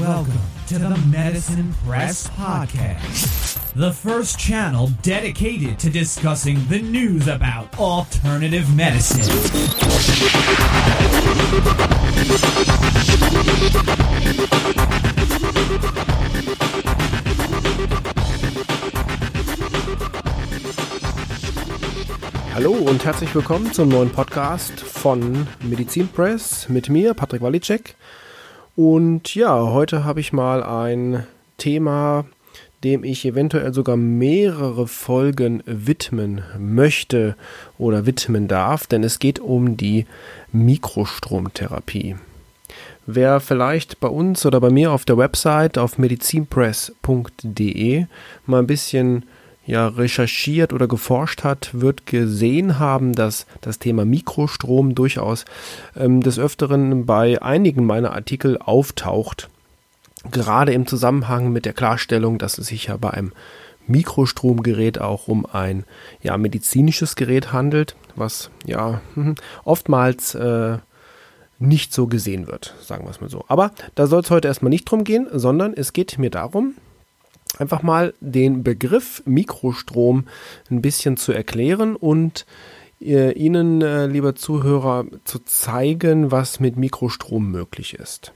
Welcome to the Medicine Press Podcast, the first channel dedicated to discussing the news about alternative medicine. Hallo und herzlich willkommen zum neuen Podcast von Medizin Press mit mir, Patrick Walicek. Und ja, heute habe ich mal ein Thema, dem ich eventuell sogar mehrere Folgen widmen möchte oder widmen darf, denn es geht um die Mikrostromtherapie. Wer vielleicht bei uns oder bei mir auf der Website auf medizinpress.de mal ein bisschen ja, recherchiert oder geforscht hat, wird gesehen haben, dass das Thema Mikrostrom durchaus ähm, des Öfteren bei einigen meiner Artikel auftaucht. Gerade im Zusammenhang mit der Klarstellung, dass es sich ja bei einem Mikrostromgerät auch um ein ja, medizinisches Gerät handelt, was ja oftmals äh, nicht so gesehen wird, sagen wir es mal so. Aber da soll es heute erstmal nicht drum gehen, sondern es geht mir darum, einfach mal den Begriff Mikrostrom ein bisschen zu erklären und äh, Ihnen, äh, lieber Zuhörer, zu zeigen, was mit Mikrostrom möglich ist.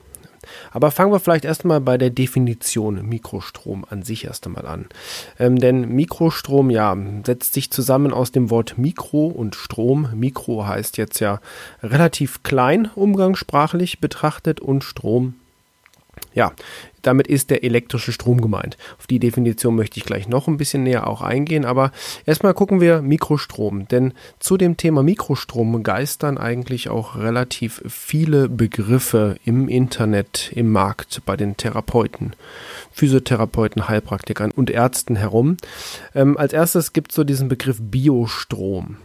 Aber fangen wir vielleicht erstmal bei der Definition Mikrostrom an sich erst einmal an. Ähm, denn Mikrostrom, ja, setzt sich zusammen aus dem Wort Mikro und Strom. Mikro heißt jetzt ja relativ klein umgangssprachlich betrachtet und Strom ja, damit ist der elektrische Strom gemeint. Auf die Definition möchte ich gleich noch ein bisschen näher auch eingehen, aber erstmal gucken wir Mikrostrom, denn zu dem Thema Mikrostrom geistern eigentlich auch relativ viele Begriffe im Internet, im Markt, bei den Therapeuten, Physiotherapeuten, Heilpraktikern und Ärzten herum. Ähm, als erstes gibt es so diesen Begriff Biostrom.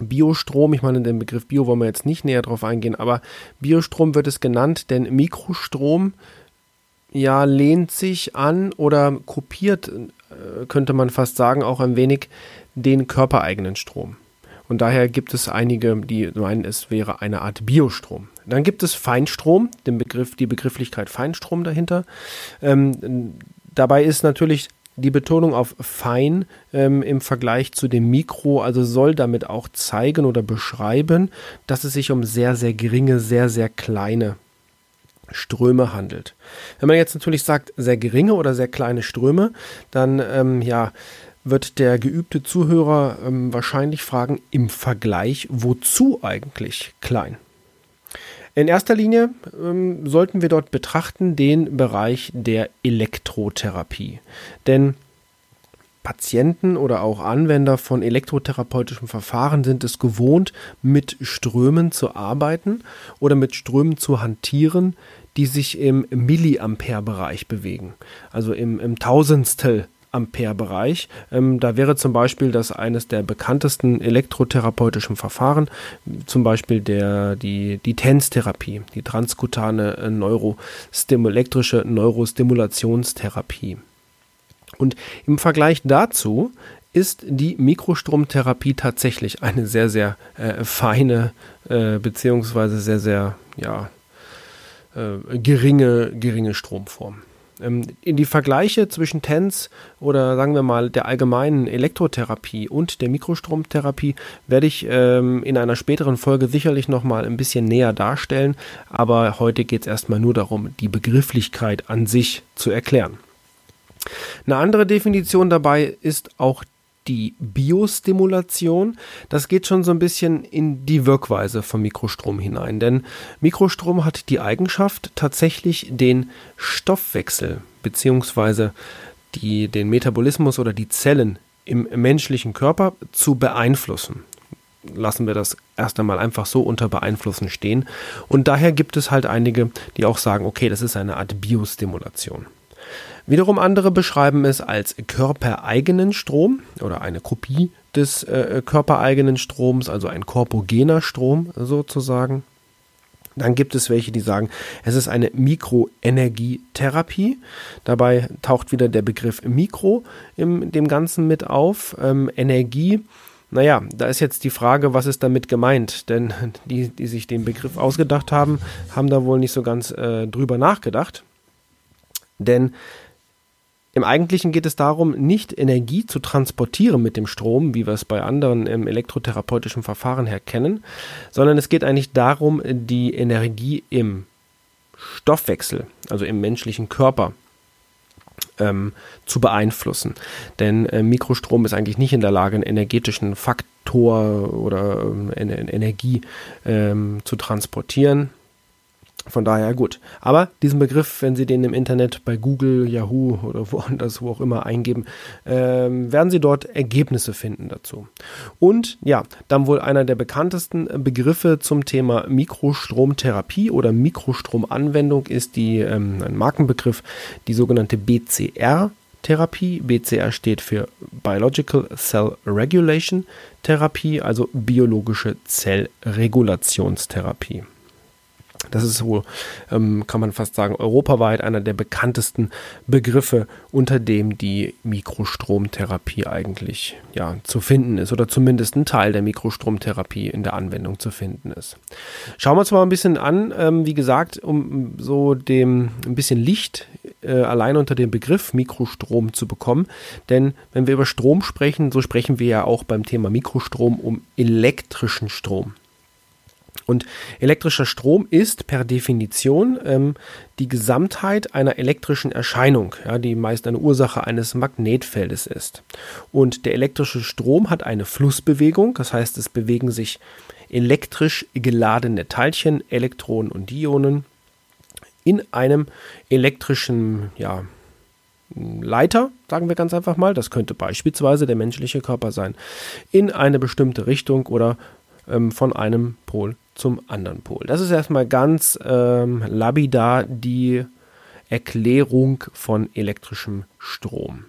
Biostrom, ich meine, den Begriff Bio wollen wir jetzt nicht näher drauf eingehen, aber Biostrom wird es genannt, denn Mikrostrom ja lehnt sich an oder kopiert, äh, könnte man fast sagen, auch ein wenig den körpereigenen Strom. Und daher gibt es einige, die meinen, es wäre eine Art Biostrom. Dann gibt es Feinstrom, den Begriff, die Begrifflichkeit Feinstrom dahinter. Ähm, dabei ist natürlich die Betonung auf fein ähm, im Vergleich zu dem Mikro, also soll damit auch zeigen oder beschreiben, dass es sich um sehr, sehr geringe, sehr, sehr kleine Ströme handelt. Wenn man jetzt natürlich sagt, sehr geringe oder sehr kleine Ströme, dann ähm, ja, wird der geübte Zuhörer ähm, wahrscheinlich fragen, im Vergleich, wozu eigentlich klein? In erster Linie ähm, sollten wir dort betrachten den Bereich der Elektrotherapie. Denn Patienten oder auch Anwender von elektrotherapeutischen Verfahren sind es gewohnt, mit Strömen zu arbeiten oder mit Strömen zu hantieren, die sich im Milliampere-Bereich bewegen, also im, im Tausendstel Ampere-Bereich. Ähm, da wäre zum Beispiel das eines der bekanntesten elektrotherapeutischen Verfahren, zum Beispiel der, die, die TENS-Therapie, die transkutane äh, Neurostim elektrische Neurostimulationstherapie. Und im Vergleich dazu ist die Mikrostromtherapie tatsächlich eine sehr, sehr äh, feine äh, beziehungsweise sehr, sehr ja, äh, geringe, geringe Stromform. Ähm, in die Vergleiche zwischen TENS oder sagen wir mal der allgemeinen Elektrotherapie und der Mikrostromtherapie werde ich ähm, in einer späteren Folge sicherlich nochmal ein bisschen näher darstellen, aber heute geht es erstmal nur darum, die Begrifflichkeit an sich zu erklären. Eine andere Definition dabei ist auch die Biostimulation. Das geht schon so ein bisschen in die Wirkweise von Mikrostrom hinein, denn Mikrostrom hat die Eigenschaft, tatsächlich den Stoffwechsel bzw. den Metabolismus oder die Zellen im menschlichen Körper zu beeinflussen. Lassen wir das erst einmal einfach so unter Beeinflussen stehen. Und daher gibt es halt einige, die auch sagen, okay, das ist eine Art Biostimulation. Wiederum andere beschreiben es als körpereigenen Strom oder eine Kopie des äh, körpereigenen Stroms, also ein korpogener Strom sozusagen. Dann gibt es welche, die sagen, es ist eine Mikroenergietherapie. Dabei taucht wieder der Begriff Mikro in dem Ganzen mit auf. Ähm, Energie, naja, da ist jetzt die Frage, was ist damit gemeint? Denn die, die sich den Begriff ausgedacht haben, haben da wohl nicht so ganz äh, drüber nachgedacht. Denn im Eigentlichen geht es darum, nicht Energie zu transportieren mit dem Strom, wie wir es bei anderen ähm, elektrotherapeutischen Verfahren her kennen, sondern es geht eigentlich darum, die Energie im Stoffwechsel, also im menschlichen Körper, ähm, zu beeinflussen. Denn äh, Mikrostrom ist eigentlich nicht in der Lage, einen energetischen Faktor oder ähm, Energie ähm, zu transportieren. Von daher gut. Aber diesen Begriff, wenn Sie den im Internet bei Google, Yahoo oder woanders, wo auch immer eingeben, ähm, werden Sie dort Ergebnisse finden dazu. Und ja, dann wohl einer der bekanntesten Begriffe zum Thema Mikrostromtherapie oder Mikrostromanwendung ist die, ähm, ein Markenbegriff, die sogenannte BCR. Therapie. BCR steht für Biological Cell Regulation Therapie, also biologische Zellregulationstherapie. Das ist so, ähm, kann man fast sagen, europaweit einer der bekanntesten Begriffe, unter dem die Mikrostromtherapie eigentlich ja, zu finden ist oder zumindest ein Teil der Mikrostromtherapie in der Anwendung zu finden ist. Schauen wir uns mal ein bisschen an, ähm, wie gesagt, um so dem ein bisschen Licht äh, allein unter dem Begriff Mikrostrom zu bekommen. Denn wenn wir über Strom sprechen, so sprechen wir ja auch beim Thema Mikrostrom um elektrischen Strom. Und elektrischer Strom ist per Definition ähm, die Gesamtheit einer elektrischen Erscheinung, ja, die meist eine Ursache eines Magnetfeldes ist. Und der elektrische Strom hat eine Flussbewegung, das heißt, es bewegen sich elektrisch geladene Teilchen, Elektronen und Ionen in einem elektrischen ja, Leiter, sagen wir ganz einfach mal, das könnte beispielsweise der menschliche Körper sein, in eine bestimmte Richtung oder ähm, von einem Pol zum anderen Pol. Das ist erstmal ganz ähm, labidar die Erklärung von elektrischem Strom.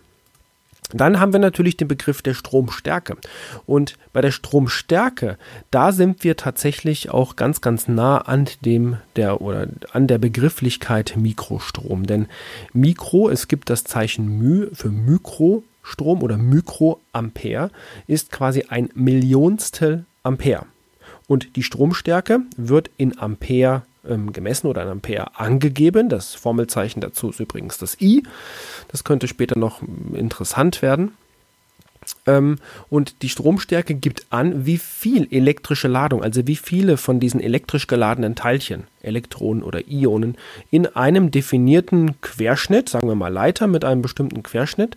Dann haben wir natürlich den Begriff der Stromstärke. Und bei der Stromstärke, da sind wir tatsächlich auch ganz, ganz nah an dem der oder an der Begrifflichkeit Mikrostrom. Denn Mikro, es gibt das Zeichen Mü für Mikrostrom oder Mikroampere, ist quasi ein Millionstel Ampere. Und die Stromstärke wird in Ampere ähm, gemessen oder in Ampere angegeben. Das Formelzeichen dazu ist übrigens das I. Das könnte später noch hm, interessant werden. Ähm, und die Stromstärke gibt an, wie viel elektrische Ladung, also wie viele von diesen elektrisch geladenen Teilchen, Elektronen oder Ionen, in einem definierten Querschnitt, sagen wir mal Leiter mit einem bestimmten Querschnitt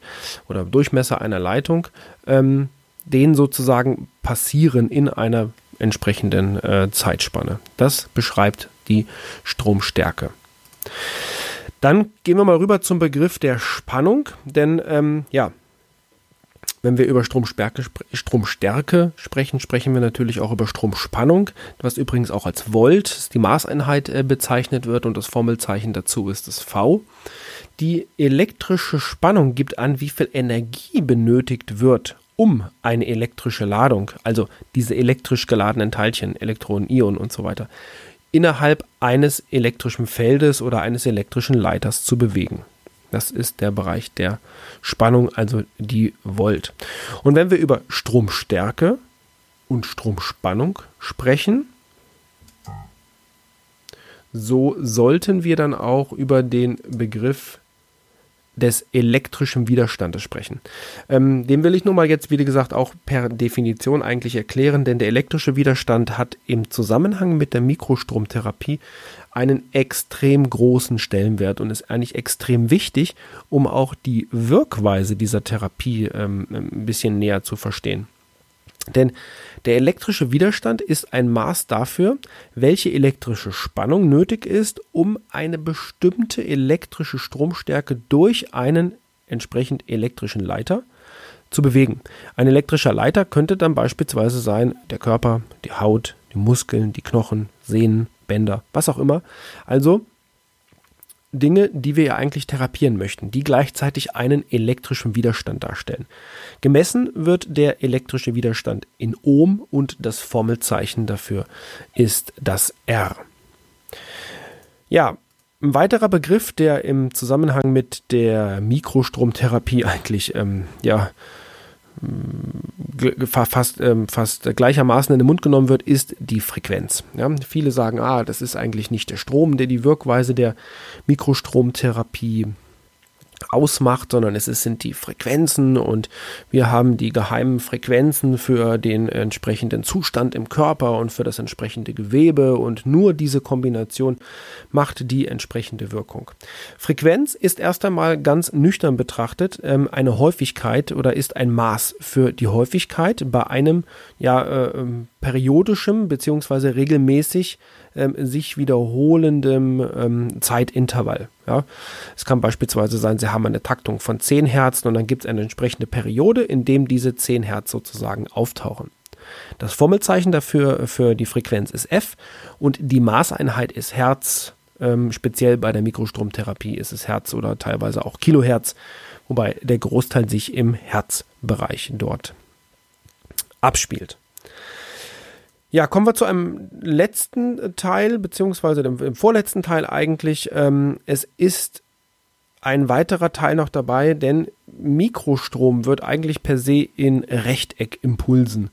oder Durchmesser einer Leitung, ähm, den sozusagen passieren in einer entsprechenden äh, Zeitspanne. Das beschreibt die Stromstärke. Dann gehen wir mal rüber zum Begriff der Spannung, denn ähm, ja, wenn wir über Stromstärke, Stromstärke, sprechen, sprechen wir natürlich auch über Stromspannung, was übrigens auch als Volt, die Maßeinheit, äh, bezeichnet wird und das Formelzeichen dazu ist das V. Die elektrische Spannung gibt an, wie viel Energie benötigt wird, um eine elektrische Ladung, also diese elektrisch geladenen Teilchen, Elektronen, Ionen und so weiter, innerhalb eines elektrischen Feldes oder eines elektrischen Leiters zu bewegen. Das ist der Bereich der Spannung, also die Volt. Und wenn wir über Stromstärke und Stromspannung sprechen, so sollten wir dann auch über den Begriff des elektrischen Widerstandes sprechen. Ähm, den will ich nun mal jetzt, wie gesagt, auch per Definition eigentlich erklären, denn der elektrische Widerstand hat im Zusammenhang mit der Mikrostromtherapie einen extrem großen Stellenwert und ist eigentlich extrem wichtig, um auch die Wirkweise dieser Therapie ähm, ein bisschen näher zu verstehen. Denn der elektrische Widerstand ist ein Maß dafür, welche elektrische Spannung nötig ist, um eine bestimmte elektrische Stromstärke durch einen entsprechend elektrischen Leiter zu bewegen. Ein elektrischer Leiter könnte dann beispielsweise sein der Körper, die Haut, die Muskeln, die Knochen, Sehnen, Bänder, was auch immer. Also Dinge, die wir ja eigentlich therapieren möchten, die gleichzeitig einen elektrischen Widerstand darstellen. Gemessen wird der elektrische Widerstand in Ohm und das Formelzeichen dafür ist das R. Ja, ein weiterer Begriff, der im Zusammenhang mit der Mikrostromtherapie eigentlich ähm, ja, fast, ähm, fast gleichermaßen in den Mund genommen wird, ist die Frequenz. Ja, viele sagen, ah, das ist eigentlich nicht der Strom, der die Wirkweise der Mikrostromtherapie ausmacht, sondern es sind die Frequenzen und wir haben die geheimen Frequenzen für den entsprechenden Zustand im Körper und für das entsprechende Gewebe und nur diese Kombination macht die entsprechende Wirkung. Frequenz ist erst einmal ganz nüchtern betrachtet ähm, eine Häufigkeit oder ist ein Maß für die Häufigkeit bei einem ja äh, ähm, periodischem beziehungsweise regelmäßig ähm, sich wiederholendem ähm, Zeitintervall. Ja. Es kann beispielsweise sein, Sie haben eine Taktung von 10 Hertz und dann gibt es eine entsprechende Periode, in dem diese 10 Hertz sozusagen auftauchen. Das Formelzeichen dafür für die Frequenz ist F und die Maßeinheit ist Hertz. Ähm, speziell bei der Mikrostromtherapie ist es Hertz oder teilweise auch Kilohertz, wobei der Großteil sich im Herzbereich dort abspielt. Ja, kommen wir zu einem letzten Teil, beziehungsweise dem, dem vorletzten Teil eigentlich. Ähm, es ist ein weiterer Teil noch dabei, denn Mikrostrom wird eigentlich per se in Rechteckimpulsen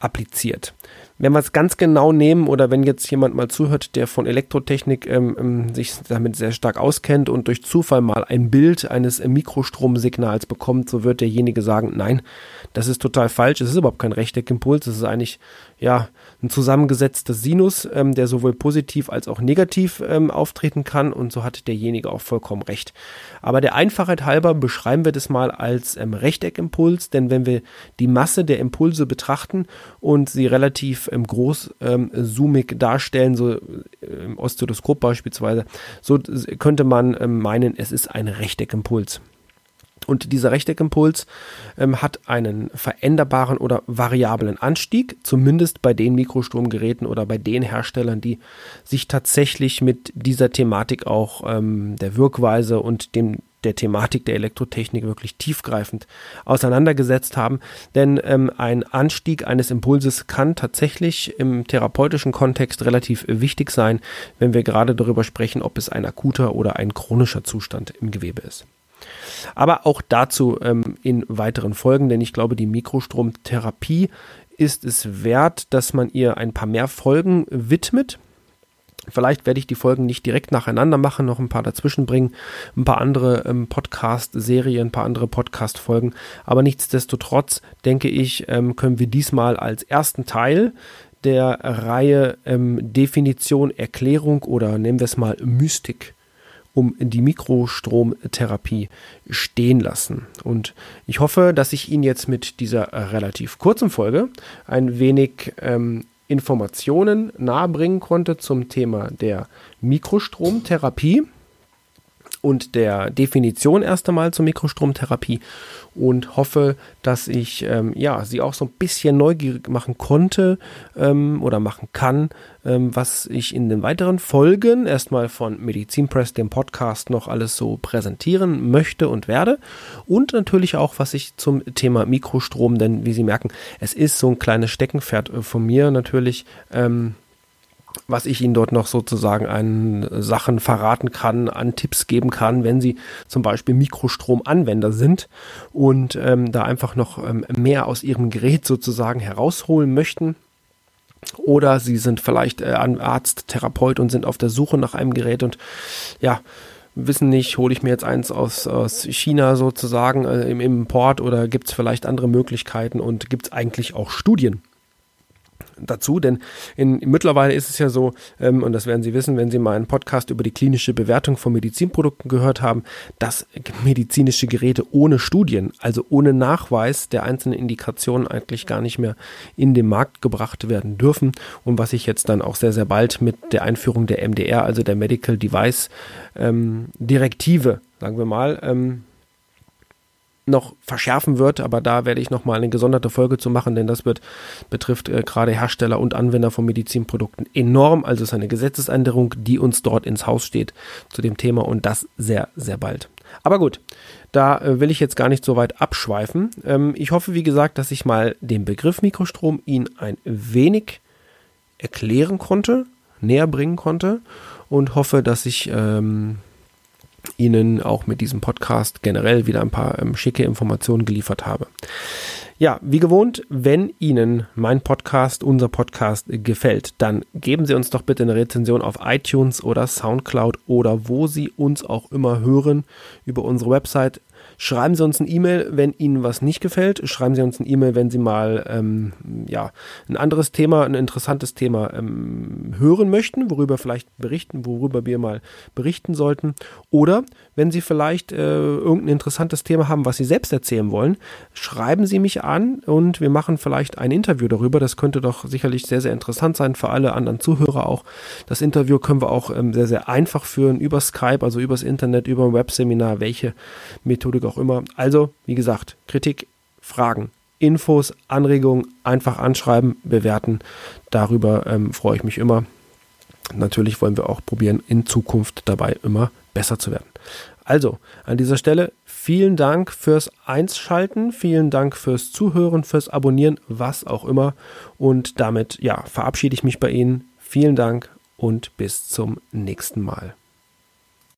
appliziert wenn wir es ganz genau nehmen oder wenn jetzt jemand mal zuhört, der von Elektrotechnik ähm, ähm, sich damit sehr stark auskennt und durch Zufall mal ein Bild eines äh, Mikrostromsignals bekommt, so wird derjenige sagen, nein, das ist total falsch, es ist überhaupt kein Rechteckimpuls, es ist eigentlich ja ein zusammengesetzter Sinus, ähm, der sowohl positiv als auch negativ ähm, auftreten kann und so hat derjenige auch vollkommen recht. Aber der Einfachheit halber beschreiben wir das mal als ähm, Rechteckimpuls, denn wenn wir die Masse der Impulse betrachten und sie relativ ähm, groß ähm, zoomig darstellen, so äh, im Oszilloskop beispielsweise, so könnte man ähm, meinen, es ist ein Rechteckimpuls. Und dieser Rechteckimpuls ähm, hat einen veränderbaren oder variablen Anstieg, zumindest bei den Mikrostromgeräten oder bei den Herstellern, die sich tatsächlich mit dieser Thematik auch ähm, der Wirkweise und dem der Thematik der Elektrotechnik wirklich tiefgreifend auseinandergesetzt haben. Denn ähm, ein Anstieg eines Impulses kann tatsächlich im therapeutischen Kontext relativ wichtig sein, wenn wir gerade darüber sprechen, ob es ein akuter oder ein chronischer Zustand im Gewebe ist. Aber auch dazu ähm, in weiteren Folgen, denn ich glaube, die Mikrostromtherapie ist es wert, dass man ihr ein paar mehr Folgen widmet. Vielleicht werde ich die Folgen nicht direkt nacheinander machen, noch ein paar dazwischen bringen, ein paar andere ähm, Podcast-Serien, ein paar andere Podcast-Folgen. Aber nichtsdestotrotz denke ich, ähm, können wir diesmal als ersten Teil der Reihe ähm, Definition, Erklärung oder nennen wir es mal Mystik um die Mikrostromtherapie stehen lassen. Und ich hoffe, dass ich Ihnen jetzt mit dieser relativ kurzen Folge ein wenig ähm, Informationen nahebringen konnte zum Thema der Mikrostromtherapie und der Definition erst einmal zur Mikrostromtherapie und hoffe, dass ich ähm, ja, sie auch so ein bisschen neugierig machen konnte ähm, oder machen kann, ähm, was ich in den weiteren Folgen erstmal von Medizinpress, dem Podcast, noch alles so präsentieren möchte und werde. Und natürlich auch, was ich zum Thema Mikrostrom, denn wie Sie merken, es ist so ein kleines Steckenpferd äh, von mir natürlich. Ähm, was ich Ihnen dort noch sozusagen an Sachen verraten kann, an Tipps geben kann, wenn Sie zum Beispiel Mikrostromanwender sind und ähm, da einfach noch ähm, mehr aus Ihrem Gerät sozusagen herausholen möchten. Oder Sie sind vielleicht äh, Arzt, Therapeut und sind auf der Suche nach einem Gerät und ja, wissen nicht, hole ich mir jetzt eins aus, aus China sozusagen äh, im Import oder gibt es vielleicht andere Möglichkeiten und gibt es eigentlich auch Studien dazu, denn in, mittlerweile ist es ja so, ähm, und das werden Sie wissen, wenn Sie mal einen Podcast über die klinische Bewertung von Medizinprodukten gehört haben, dass medizinische Geräte ohne Studien, also ohne Nachweis der einzelnen Indikationen eigentlich gar nicht mehr in den Markt gebracht werden dürfen. Und was ich jetzt dann auch sehr, sehr bald mit der Einführung der MDR, also der Medical Device ähm, Direktive, sagen wir mal, ähm, noch verschärfen wird, aber da werde ich nochmal eine gesonderte Folge zu machen, denn das wird, betrifft äh, gerade Hersteller und Anwender von Medizinprodukten enorm. Also es ist eine Gesetzesänderung, die uns dort ins Haus steht zu dem Thema und das sehr, sehr bald. Aber gut, da äh, will ich jetzt gar nicht so weit abschweifen. Ähm, ich hoffe, wie gesagt, dass ich mal den Begriff Mikrostrom Ihnen ein wenig erklären konnte, näher bringen konnte und hoffe, dass ich ähm, Ihnen auch mit diesem Podcast generell wieder ein paar ähm, schicke Informationen geliefert habe. Ja, wie gewohnt, wenn Ihnen mein Podcast, unser Podcast gefällt, dann geben Sie uns doch bitte eine Rezension auf iTunes oder SoundCloud oder wo Sie uns auch immer hören über unsere Website Schreiben Sie uns ein E-Mail, wenn Ihnen was nicht gefällt. Schreiben Sie uns ein E-Mail, wenn Sie mal ähm, ja, ein anderes Thema, ein interessantes Thema ähm, hören möchten, worüber vielleicht berichten, worüber wir mal berichten sollten. Oder wenn Sie vielleicht äh, irgendein interessantes Thema haben, was Sie selbst erzählen wollen, schreiben Sie mich an und wir machen vielleicht ein Interview darüber. Das könnte doch sicherlich sehr, sehr interessant sein für alle anderen Zuhörer auch. Das Interview können wir auch ähm, sehr, sehr einfach führen über Skype, also übers Internet, über ein Webseminar, welche Methodik auch immer. Also, wie gesagt, Kritik, Fragen, Infos, Anregungen einfach anschreiben, bewerten. Darüber ähm, freue ich mich immer. Natürlich wollen wir auch probieren, in Zukunft dabei immer besser zu werden. Also, an dieser Stelle vielen Dank fürs Einschalten, vielen Dank fürs Zuhören, fürs Abonnieren, was auch immer. Und damit, ja, verabschiede ich mich bei Ihnen. Vielen Dank und bis zum nächsten Mal.